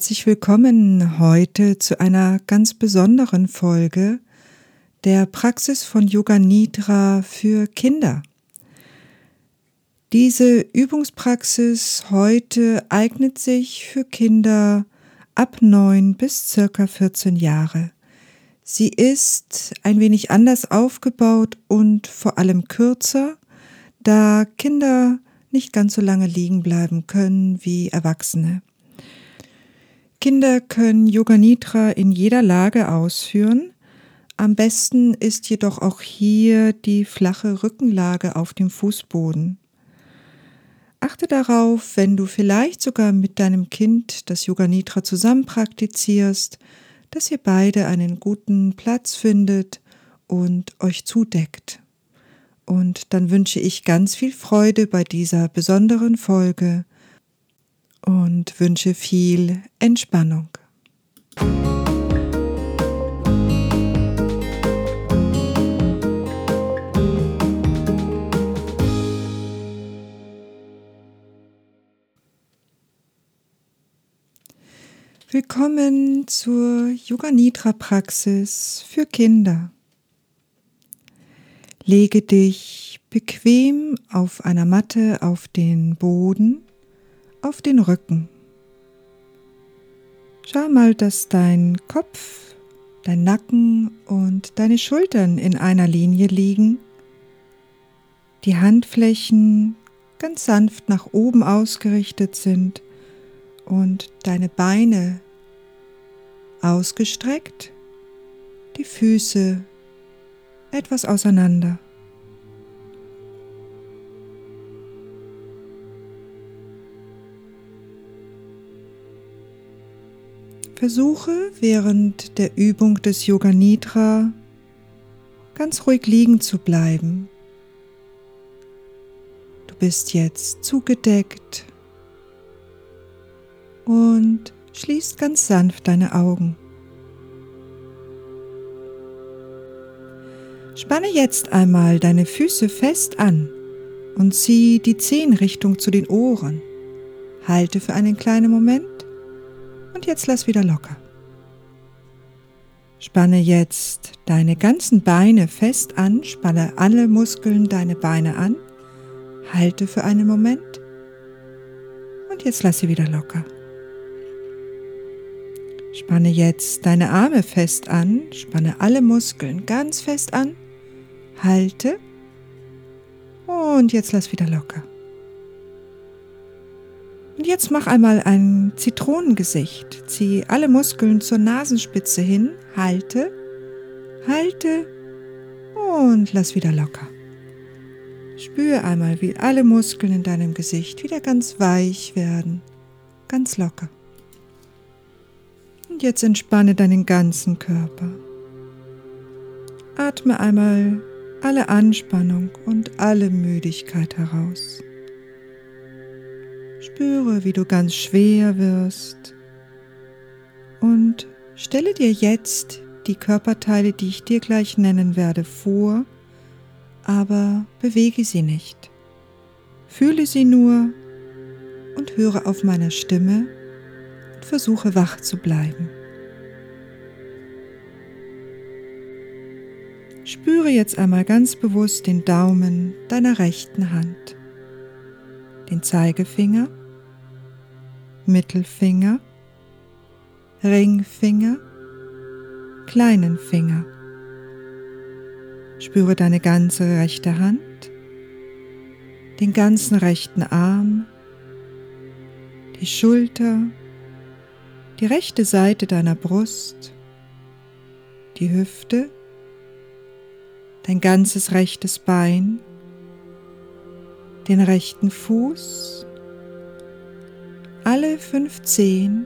Herzlich willkommen heute zu einer ganz besonderen Folge der Praxis von Yoga Nidra für Kinder. Diese Übungspraxis heute eignet sich für Kinder ab neun bis circa 14 Jahre. Sie ist ein wenig anders aufgebaut und vor allem kürzer, da Kinder nicht ganz so lange liegen bleiben können wie Erwachsene. Kinder können Yoga Nidra in jeder Lage ausführen. Am besten ist jedoch auch hier die flache Rückenlage auf dem Fußboden. Achte darauf, wenn du vielleicht sogar mit deinem Kind das Yoga Nidra zusammen praktizierst, dass ihr beide einen guten Platz findet und euch zudeckt. Und dann wünsche ich ganz viel Freude bei dieser besonderen Folge und wünsche viel Entspannung. Willkommen zur Yoga Nidra Praxis für Kinder. Lege dich bequem auf einer Matte auf den Boden auf den Rücken. Schau mal, dass dein Kopf, dein Nacken und deine Schultern in einer Linie liegen, die Handflächen ganz sanft nach oben ausgerichtet sind und deine Beine ausgestreckt, die Füße etwas auseinander. Versuche während der Übung des Yoga Nidra ganz ruhig liegen zu bleiben. Du bist jetzt zugedeckt und schließt ganz sanft deine Augen. Spanne jetzt einmal deine Füße fest an und zieh die Zehenrichtung zu den Ohren. Halte für einen kleinen Moment und jetzt lass wieder locker. Spanne jetzt deine ganzen Beine fest an, spanne alle Muskeln deine Beine an, halte für einen Moment und jetzt lass sie wieder locker. Spanne jetzt deine Arme fest an, spanne alle Muskeln ganz fest an, halte und jetzt lass wieder locker. Und jetzt mach einmal ein Zitronengesicht. Zieh alle Muskeln zur Nasenspitze hin, halte, halte und lass wieder locker. Spüre einmal, wie alle Muskeln in deinem Gesicht wieder ganz weich werden, ganz locker. Und jetzt entspanne deinen ganzen Körper. Atme einmal alle Anspannung und alle Müdigkeit heraus. Spüre, wie du ganz schwer wirst und stelle dir jetzt die Körperteile, die ich dir gleich nennen werde, vor, aber bewege sie nicht. Fühle sie nur und höre auf meine Stimme und versuche wach zu bleiben. Spüre jetzt einmal ganz bewusst den Daumen deiner rechten Hand den Zeigefinger, Mittelfinger, Ringfinger, kleinen Finger. Spüre deine ganze rechte Hand, den ganzen rechten Arm, die Schulter, die rechte Seite deiner Brust, die Hüfte, dein ganzes rechtes Bein, den rechten Fuß, alle fünf Zehen,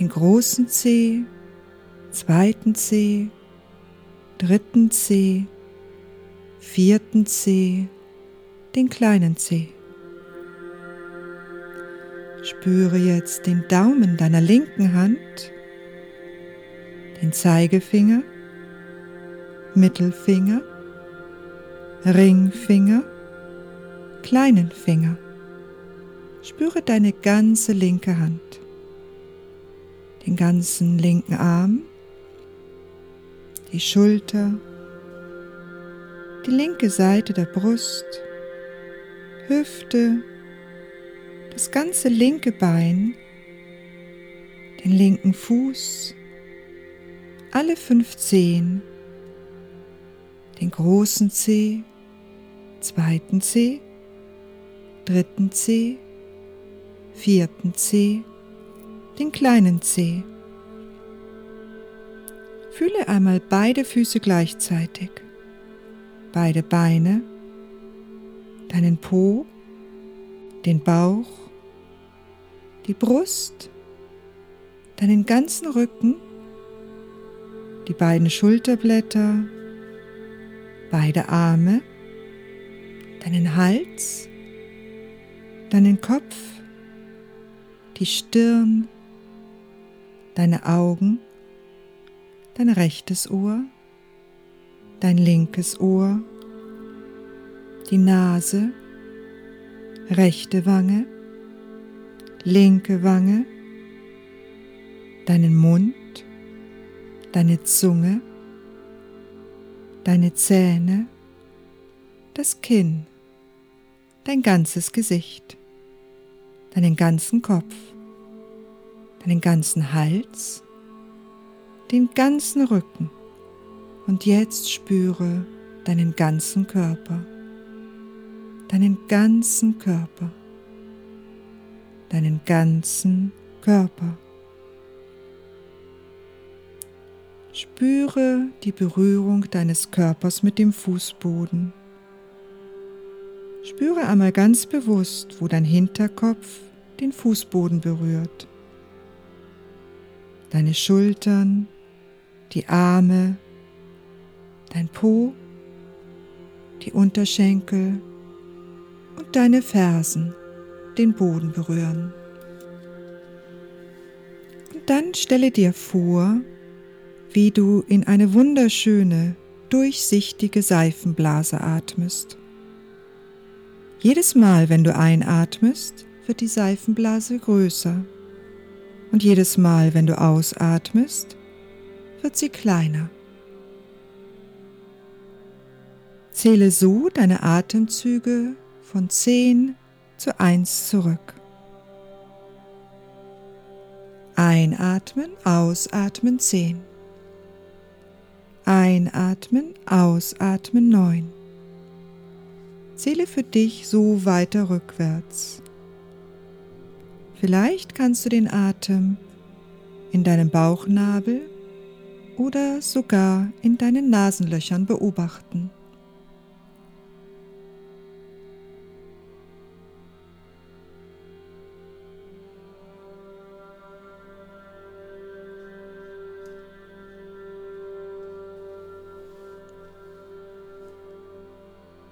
den großen Zeh, zweiten Zeh, dritten Zeh, vierten Zeh, den kleinen Zeh. Spüre jetzt den Daumen deiner linken Hand, den Zeigefinger, Mittelfinger, Ringfinger, kleinen Finger. Spüre deine ganze linke Hand, den ganzen linken Arm, die Schulter, die linke Seite der Brust, Hüfte, das ganze linke Bein, den linken Fuß, alle fünf Zehen, den großen Zeh, zweiten Zeh, dritten Zeh, vierten Zeh, den kleinen Zeh. Fühle einmal beide Füße gleichzeitig, beide Beine, deinen Po, den Bauch, die Brust, deinen ganzen Rücken, die beiden Schulterblätter, beide Arme, deinen Hals, deinen Kopf, die Stirn, deine Augen, dein rechtes Ohr, dein linkes Ohr, die Nase, rechte Wange, linke Wange, deinen Mund, deine Zunge, deine Zähne, das Kinn, dein ganzes Gesicht, deinen ganzen Kopf, deinen ganzen Hals, den ganzen Rücken und jetzt spüre deinen ganzen Körper, deinen ganzen Körper, deinen ganzen Körper. Spüre die Berührung deines Körpers mit dem Fußboden. Spüre einmal ganz bewusst, wo dein Hinterkopf den Fußboden berührt. Deine Schultern, die Arme, dein Po, die Unterschenkel und deine Fersen den Boden berühren. Und dann stelle dir vor, wie du in eine wunderschöne, durchsichtige Seifenblase atmest. Jedes Mal, wenn du einatmest, wird die Seifenblase größer und jedes Mal, wenn du ausatmest, wird sie kleiner. Zähle so deine Atemzüge von 10 zu 1 zurück. Einatmen, ausatmen 10. Einatmen, ausatmen 9. Zähle für dich so weiter rückwärts. Vielleicht kannst du den Atem in deinem Bauchnabel oder sogar in deinen Nasenlöchern beobachten.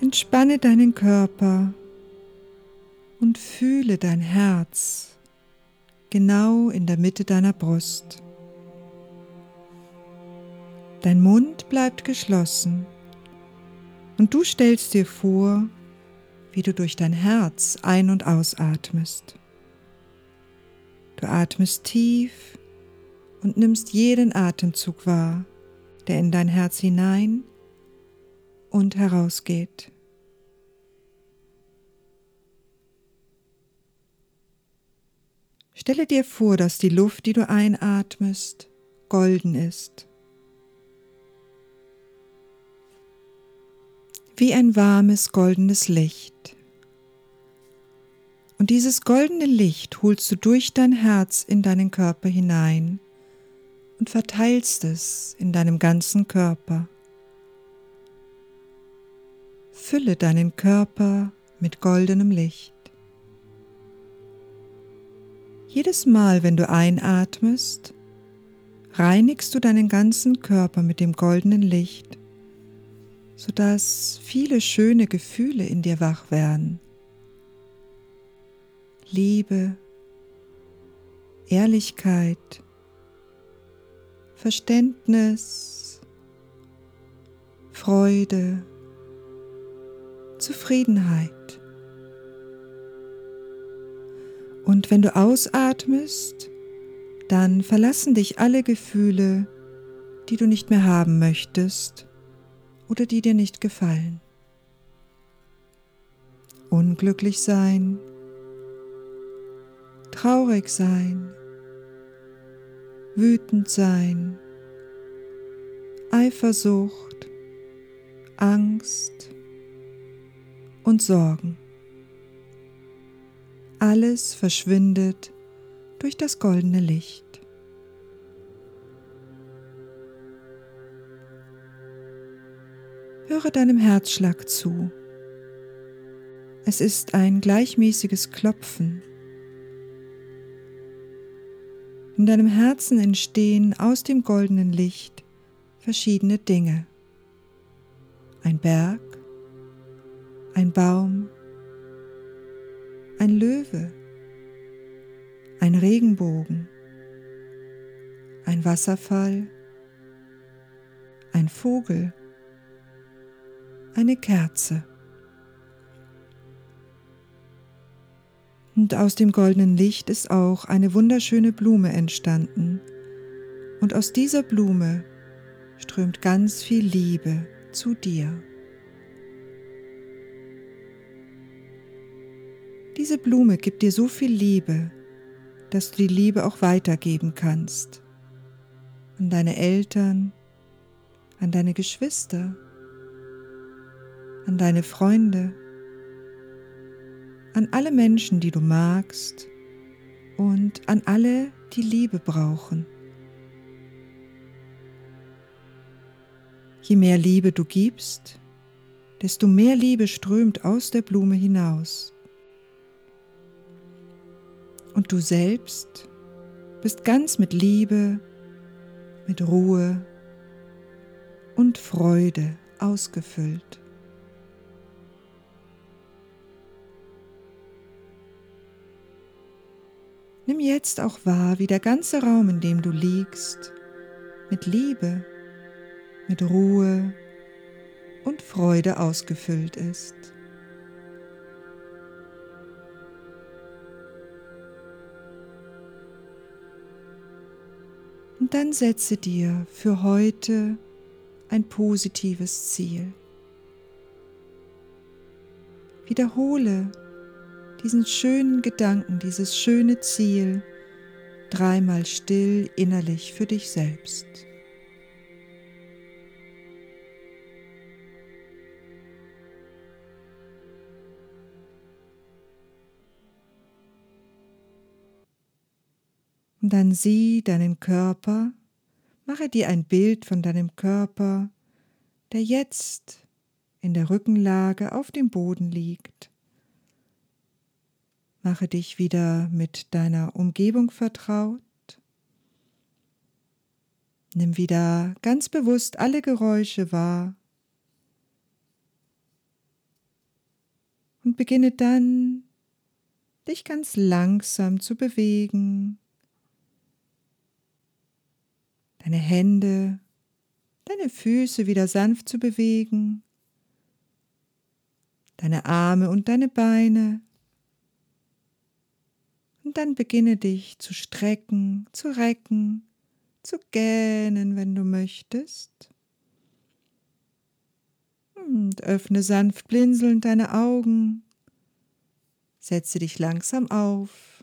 Entspanne deinen Körper und fühle dein Herz genau in der Mitte deiner Brust. Dein Mund bleibt geschlossen und du stellst dir vor, wie du durch dein Herz ein- und ausatmest. Du atmest tief und nimmst jeden Atemzug wahr, der in dein Herz hinein und herausgeht. Stelle dir vor, dass die Luft, die du einatmest, golden ist. Wie ein warmes goldenes Licht. Und dieses goldene Licht holst du durch dein Herz in deinen Körper hinein und verteilst es in deinem ganzen Körper. Fülle deinen Körper mit goldenem Licht. Jedes Mal, wenn du einatmest, reinigst du deinen ganzen Körper mit dem goldenen Licht, sodass viele schöne Gefühle in dir wach werden. Liebe, Ehrlichkeit, Verständnis, Freude, Zufriedenheit. Und wenn du ausatmest, dann verlassen dich alle Gefühle, die du nicht mehr haben möchtest oder die dir nicht gefallen. Unglücklich sein, traurig sein, wütend sein, Eifersucht, Angst und Sorgen. Alles verschwindet durch das goldene Licht. Höre deinem Herzschlag zu. Es ist ein gleichmäßiges Klopfen. In deinem Herzen entstehen aus dem goldenen Licht verschiedene Dinge. Ein Berg, ein Baum, ein Löwe, ein Regenbogen, ein Wasserfall, ein Vogel, eine Kerze. Und aus dem goldenen Licht ist auch eine wunderschöne Blume entstanden. Und aus dieser Blume strömt ganz viel Liebe zu dir. Diese Blume gibt dir so viel Liebe, dass du die Liebe auch weitergeben kannst. An deine Eltern, an deine Geschwister, an deine Freunde, an alle Menschen, die du magst und an alle, die Liebe brauchen. Je mehr Liebe du gibst, desto mehr Liebe strömt aus der Blume hinaus. Und du selbst bist ganz mit Liebe, mit Ruhe und Freude ausgefüllt. Nimm jetzt auch wahr, wie der ganze Raum, in dem du liegst, mit Liebe, mit Ruhe und Freude ausgefüllt ist. Dann setze dir für heute ein positives Ziel. Wiederhole diesen schönen Gedanken, dieses schöne Ziel dreimal still innerlich für dich selbst. Und dann sieh deinen Körper, mache dir ein Bild von deinem Körper, der jetzt in der Rückenlage auf dem Boden liegt. Mache dich wieder mit deiner Umgebung vertraut. Nimm wieder ganz bewusst alle Geräusche wahr. Und beginne dann, dich ganz langsam zu bewegen. Deine Hände, deine Füße wieder sanft zu bewegen. Deine Arme und deine Beine und dann beginne dich zu strecken, zu recken, zu gähnen, wenn du möchtest. Und öffne sanft blinzelnd deine Augen. Setze dich langsam auf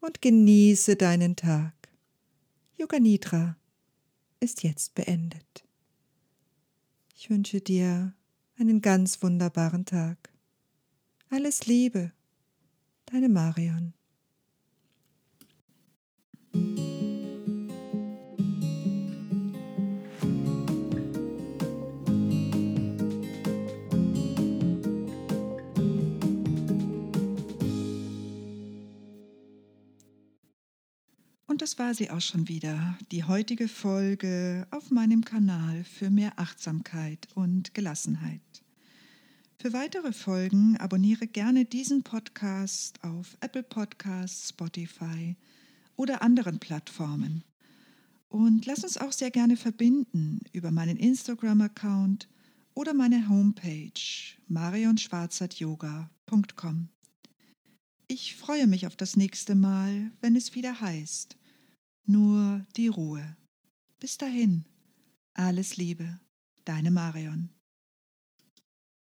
und genieße deinen Tag. Yoga Nidra ist jetzt beendet. Ich wünsche dir einen ganz wunderbaren Tag. Alles Liebe deine Marion. Und das war sie auch schon wieder, die heutige Folge auf meinem Kanal für mehr Achtsamkeit und Gelassenheit. Für weitere Folgen abonniere gerne diesen Podcast auf Apple Podcasts, Spotify oder anderen Plattformen. Und lass uns auch sehr gerne verbinden über meinen Instagram-Account oder meine Homepage marionschwarzertyoga.com. Ich freue mich auf das nächste Mal, wenn es wieder heißt. Nur die Ruhe. Bis dahin, alles Liebe, deine Marion.